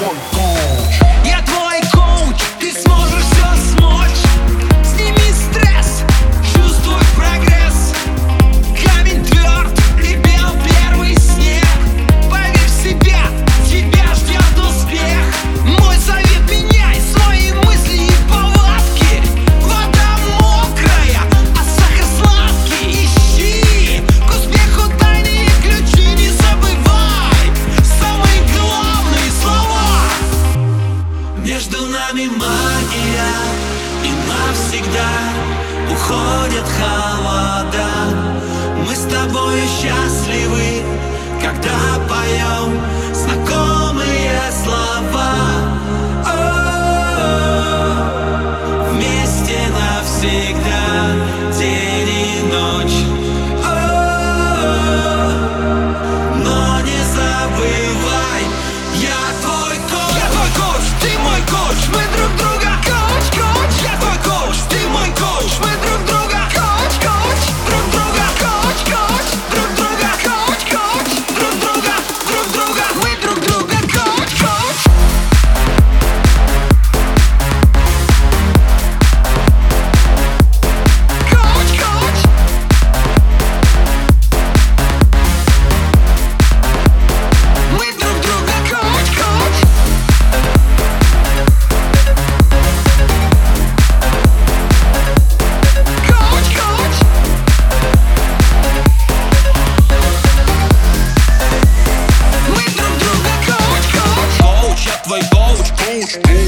one. Уходят холода Hey.